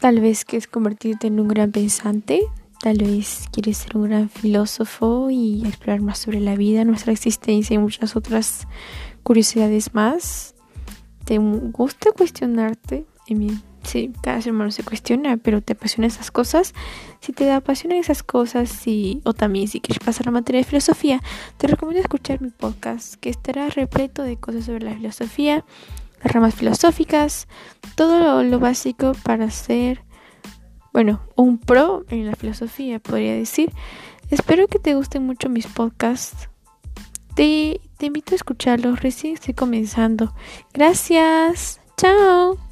Tal vez quieres convertirte en un gran pensante, tal vez quieres ser un gran filósofo y explorar más sobre la vida, nuestra existencia y muchas otras curiosidades más. ¿Te gusta cuestionarte? Sí, cada ser humano se cuestiona, pero te apasionan esas cosas. Si te apasionan esas cosas, y, o también si quieres pasar la materia de filosofía, te recomiendo escuchar mi podcast, que estará repleto de cosas sobre la filosofía, las ramas filosóficas, todo lo, básico para ser, bueno, un pro en la filosofía, podría decir. Espero que te gusten mucho mis podcasts. Te, te invito a escucharlos, recién estoy comenzando. Gracias. Chao.